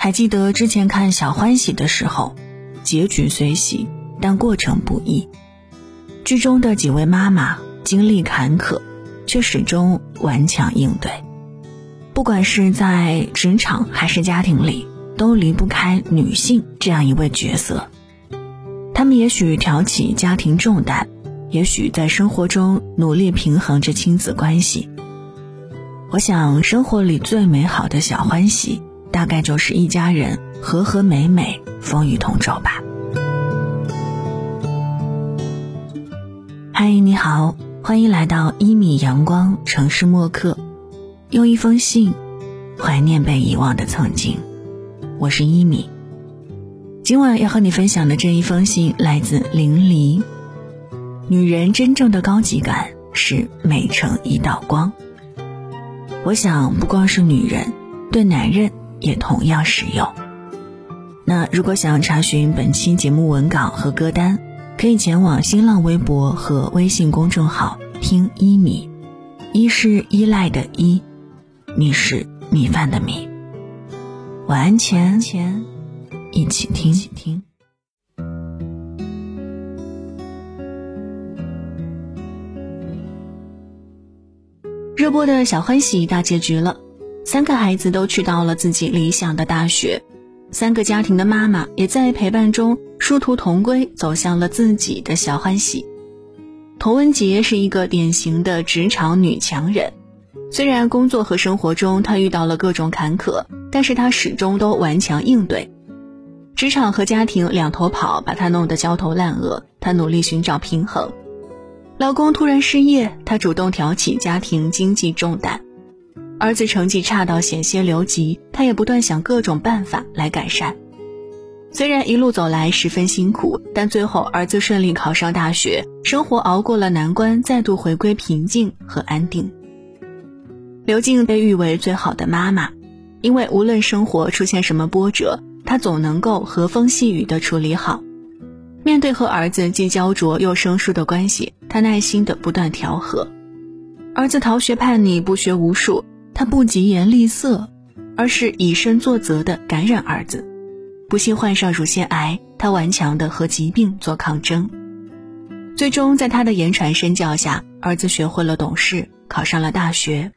还记得之前看《小欢喜》的时候，结局虽喜，但过程不易。剧中的几位妈妈经历坎坷，却始终顽强应对。不管是在职场还是家庭里，都离不开女性这样一位角色。她们也许挑起家庭重担，也许在生活中努力平衡着亲子关系。我想，生活里最美好的小欢喜，大概就是一家人和和美美、风雨同舟吧。嗨，你好，欢迎来到一米阳光城市默客，用一封信怀念被遗忘的曾经。我是一米。今晚要和你分享的这一封信来自林离。女人真正的高级感是美成一道光。我想，不光是女人，对男人也同样适用。那如果想要查询本期节目文稿和歌单，可以前往新浪微博和微信公众号“听一米”，一是依赖的依，米是米饭的米。晚安前，前一起听一起听。热播的小欢喜大结局了，三个孩子都去到了自己理想的大学，三个家庭的妈妈也在陪伴中殊途同归，走向了自己的小欢喜。童文洁是一个典型的职场女强人，虽然工作和生活中她遇到了各种坎坷，但是她始终都顽强应对。职场和家庭两头跑，把她弄得焦头烂额，她努力寻找平衡。老公突然失业，她主动挑起家庭经济重担；儿子成绩差到险些留级，她也不断想各种办法来改善。虽然一路走来十分辛苦，但最后儿子顺利考上大学，生活熬过了难关，再度回归平静和安定。刘静被誉为最好的妈妈，因为无论生活出现什么波折，她总能够和风细雨地处理好。面对和儿子既焦灼又生疏的关系，她耐心的不断调和。儿子逃学叛逆，不学无术，他不疾言厉色，而是以身作则的感染儿子。不幸患上乳腺癌，他顽强的和疾病做抗争。最终，在他的言传身教下，儿子学会了懂事，考上了大学，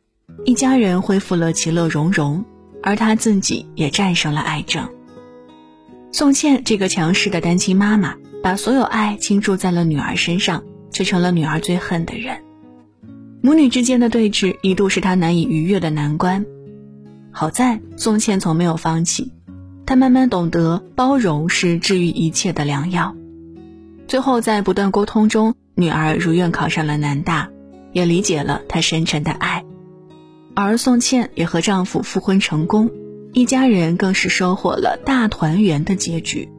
一家人恢复了其乐融融，而他自己也战胜了癌症。宋茜这个强势的单亲妈妈。把所有爱倾注在了女儿身上，却成了女儿最恨的人。母女之间的对峙一度是她难以逾越的难关。好在宋茜从没有放弃，她慢慢懂得包容是治愈一切的良药。最后在不断沟通中，女儿如愿考上了南大，也理解了她深沉的爱。而宋茜也和丈夫复婚成功，一家人更是收获了大团圆的结局。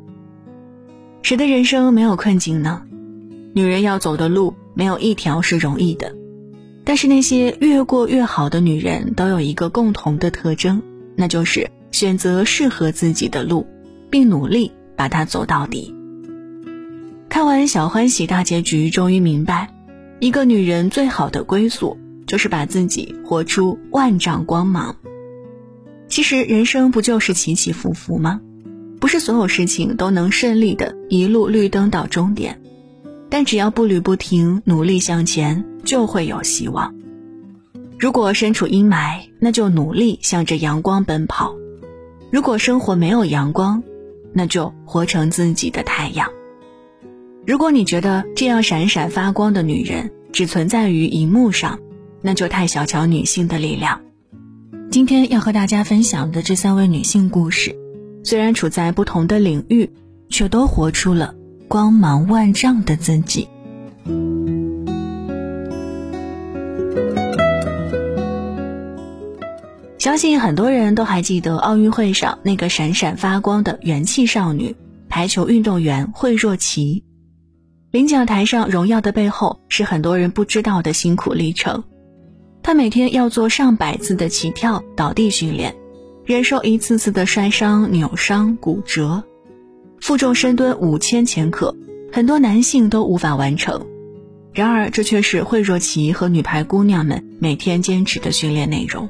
谁的人生没有困境呢？女人要走的路没有一条是容易的，但是那些越过越好的女人都有一个共同的特征，那就是选择适合自己的路，并努力把它走到底。看完小欢喜大结局，终于明白，一个女人最好的归宿就是把自己活出万丈光芒。其实人生不就是起起伏伏吗？不是所有事情都能顺利的一路绿灯到终点，但只要步履不停，努力向前，就会有希望。如果身处阴霾，那就努力向着阳光奔跑；如果生活没有阳光，那就活成自己的太阳。如果你觉得这样闪闪发光的女人只存在于荧幕上，那就太小瞧女性的力量。今天要和大家分享的这三位女性故事。虽然处在不同的领域，却都活出了光芒万丈的自己。相信很多人都还记得奥运会上那个闪闪发光的元气少女——排球运动员惠若琪。领奖台上荣耀的背后，是很多人不知道的辛苦历程。她每天要做上百次的起跳、倒地训练。忍受一次次的摔伤、扭伤、骨折，负重深蹲五千千克，很多男性都无法完成。然而，这却是惠若琪和女排姑娘们每天坚持的训练内容。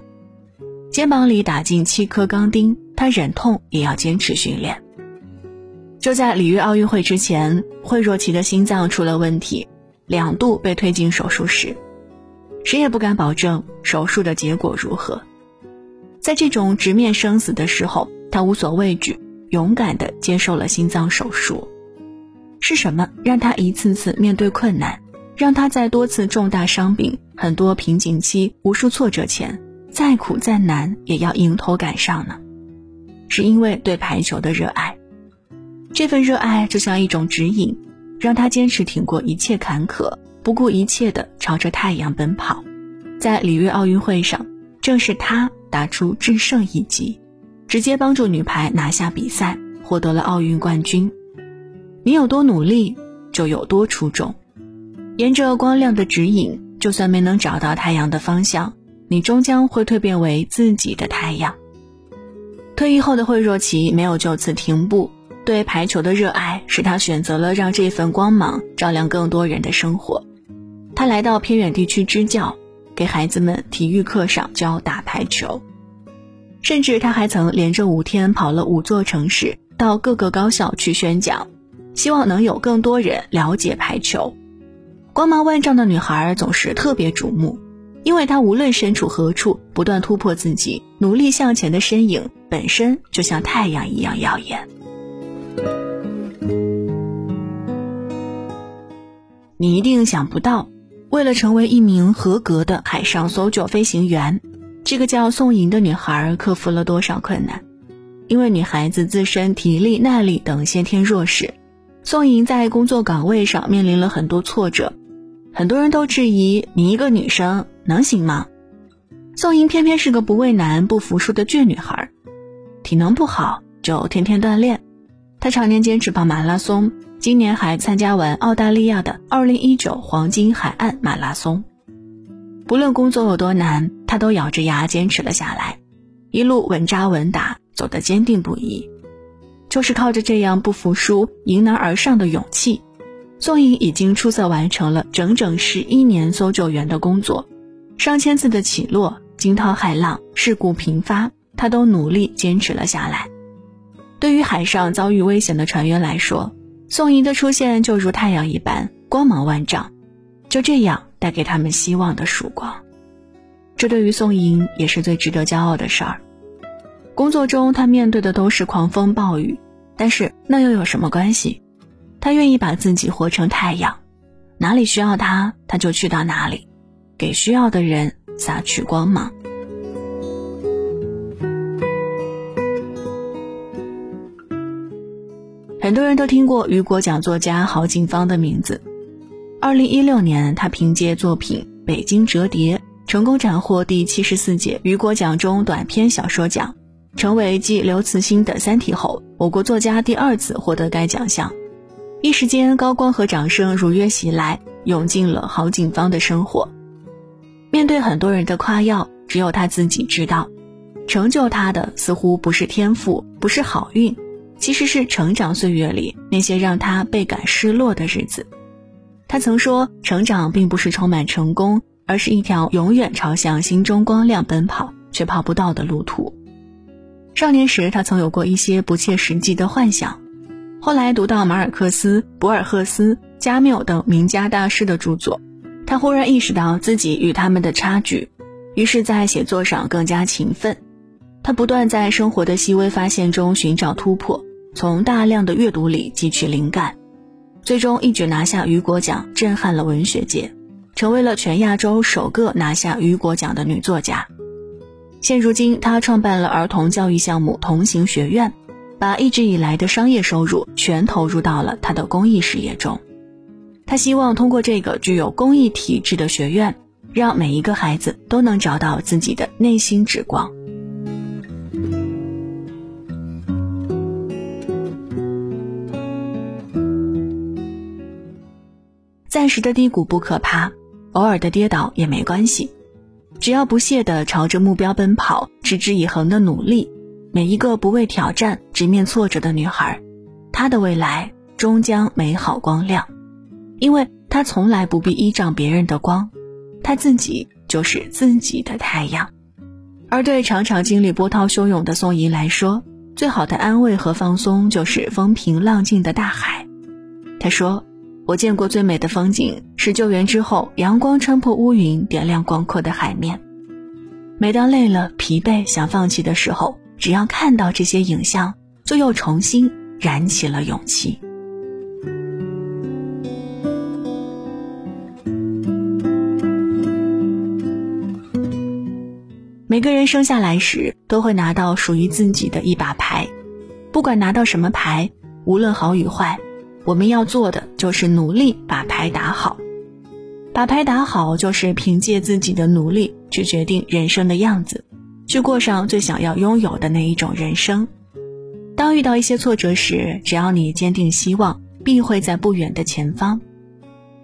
肩膀里打进七颗钢钉，她忍痛也要坚持训练。就在里约奥运会之前，惠若琪的心脏出了问题，两度被推进手术室，谁也不敢保证手术的结果如何。在这种直面生死的时候，她无所畏惧，勇敢地接受了心脏手术。是什么让他一次次面对困难，让他在多次重大伤病、很多瓶颈期、无数挫折前，再苦再难也要迎头赶上呢？是因为对排球的热爱。这份热爱就像一种指引，让他坚持挺过一切坎坷，不顾一切地朝着太阳奔跑。在里约奥运会上，正是他打出制胜一击，直接帮助女排拿下比赛，获得了奥运冠军。你有多努力，就有多出众。沿着光亮的指引，就算没能找到太阳的方向，你终将会蜕变为自己的太阳。退役后的惠若琪没有就此停步。对排球的热爱使她选择了让这份光芒照亮更多人的生活。她来到偏远地区支教，给孩子们体育课上教打排球。甚至他还曾连着五天跑了五座城市，到各个高校去宣讲，希望能有更多人了解排球。光芒万丈的女孩总是特别瞩目，因为她无论身处何处，不断突破自己，努力向前的身影本身就像太阳一样耀眼。你一定想不到，为了成为一名合格的海上搜救飞行员，这个叫宋莹的女孩克服了多少困难。因为女孩子自身体力、耐力等先天弱势，宋莹在工作岗位上面临了很多挫折。很多人都质疑你一个女生能行吗？宋莹偏偏是个不畏难、不服输的倔女孩，体能不好就天天锻炼。她常年坚持跑马拉松。今年还参加完澳大利亚的2019黄金海岸马拉松。不论工作有多难，他都咬着牙坚持了下来，一路稳扎稳打，走得坚定不移。就是靠着这样不服输、迎难而上的勇气，宋颖已经出色完成了整整十一年搜救员的工作。上千次的起落、惊涛骇浪、事故频发，他都努力坚持了下来。对于海上遭遇危险的船员来说，宋莹的出现就如太阳一般光芒万丈，就这样带给他们希望的曙光。这对于宋莹也是最值得骄傲的事儿。工作中她面对的都是狂风暴雨，但是那又有什么关系？她愿意把自己活成太阳，哪里需要她，她就去到哪里，给需要的人洒去光芒。很多人都听过雨果奖作家郝景芳的名字。二零一六年，他凭借作品《北京折叠》成功斩获第七十四届雨果奖中短篇小说奖，成为继刘慈欣的《三体》后，我国作家第二次获得该奖项。一时间，高光和掌声如约袭来，涌进了郝景芳的生活。面对很多人的夸耀，只有他自己知道，成就他的似乎不是天赋，不是好运。其实是成长岁月里那些让他倍感失落的日子。他曾说，成长并不是充满成功，而是一条永远朝向心中光亮奔跑却跑不到的路途。少年时，他曾有过一些不切实际的幻想，后来读到马尔克斯、博尔赫斯、加缪等名家大师的著作，他忽然意识到自己与他们的差距，于是，在写作上更加勤奋。他不断在生活的细微发现中寻找突破。从大量的阅读里汲取灵感，最终一举拿下雨果奖，震撼了文学界，成为了全亚洲首个拿下雨果奖的女作家。现如今，她创办了儿童教育项目同行学院，把一直以来的商业收入全投入到了她的公益事业中。她希望通过这个具有公益体制的学院，让每一个孩子都能找到自己的内心之光。暂时的低谷不可怕，偶尔的跌倒也没关系，只要不懈地朝着目标奔跑，持之以恒的努力，每一个不畏挑战、直面挫折的女孩，她的未来终将美好光亮，因为她从来不必依仗别人的光，她自己就是自己的太阳。而对常常经历波涛汹涌的宋怡来说，最好的安慰和放松就是风平浪静的大海。他说：“我见过最美的风景是救援之后，阳光穿破乌云，点亮广阔的海面。每当累了、疲惫、想放弃的时候，只要看到这些影像，就又重新燃起了勇气。”每个人生下来时都会拿到属于自己的一把牌，不管拿到什么牌，无论好与坏，我们要做的就是努力把牌打好。把牌打好，就是凭借自己的努力去决定人生的样子，去过上最想要拥有的那一种人生。当遇到一些挫折时，只要你坚定希望，必会在不远的前方。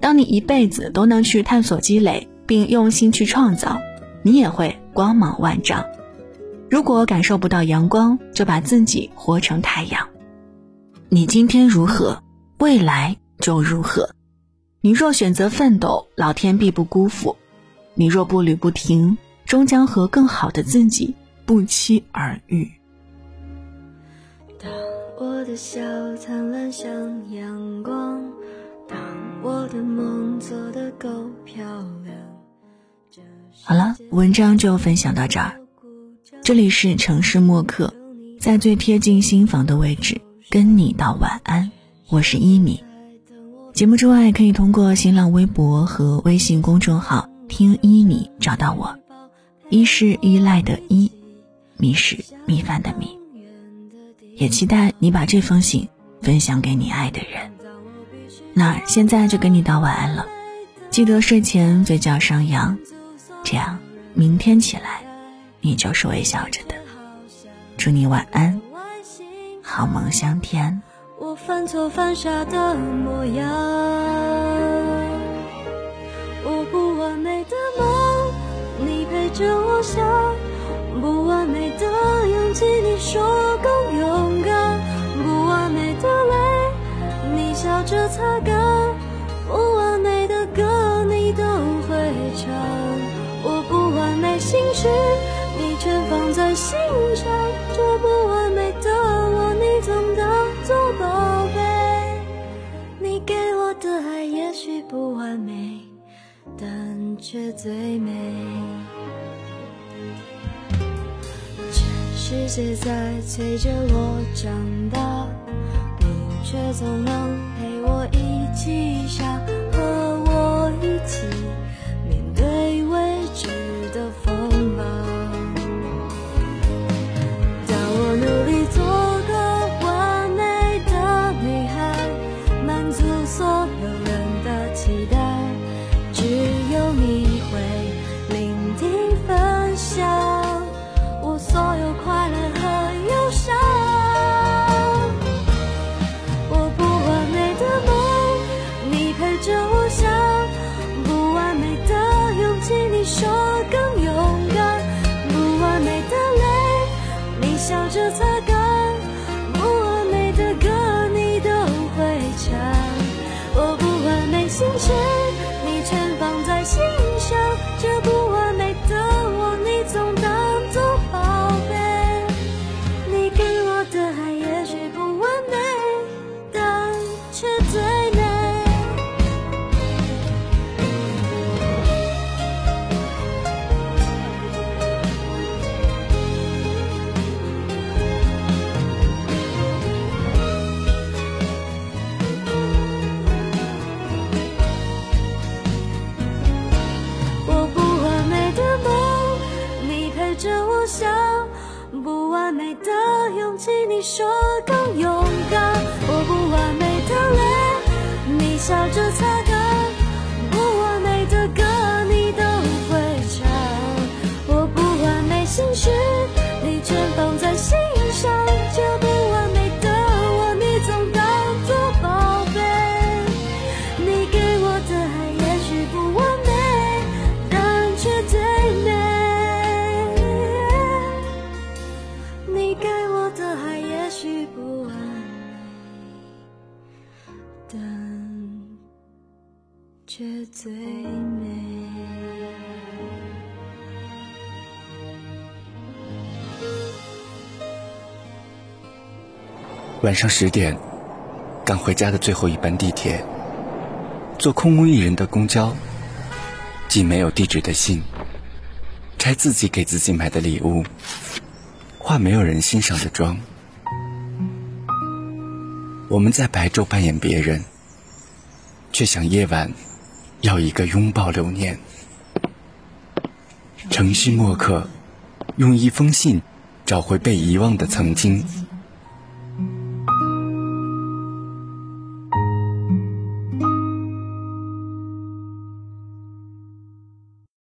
当你一辈子都能去探索、积累，并用心去创造。你也会光芒万丈。如果感受不到阳光，就把自己活成太阳。你今天如何，未来就如何。你若选择奋斗，老天必不辜负；你若步履不停，终将和更好的自己不期而遇。当我的笑灿烂像阳光，当我的梦做得够漂亮。好了，文章就分享到这儿。这里是城市默客，在最贴近心房的位置跟你道晚安。我是一米。节目之外，可以通过新浪微博和微信公众号“听一米”找到我。一是依赖的依，米是米饭的米。也期待你把这封信分享给你爱的人。那现在就跟你道晚安了，记得睡前嘴角上扬。这样，明天起来，你就是微笑着的。祝你晚安，好梦香甜。犯错犯傻的模样，我不完美的梦，你陪着我想；不完美的完美，但却最美。全世界在催着我长大，你却总能陪我一起傻。着我想不完美的勇气你说更勇敢我不完美的泪你笑着擦最美。晚上十点，赶回家的最后一班地铁，坐空无一人的公交，寄没有地址的信，拆自己给自己买的礼物，化没有人欣赏的妆。我们在白昼扮演别人，却想夜晚要一个拥抱留念。程序墨客，用一封信找回被遗忘的曾经。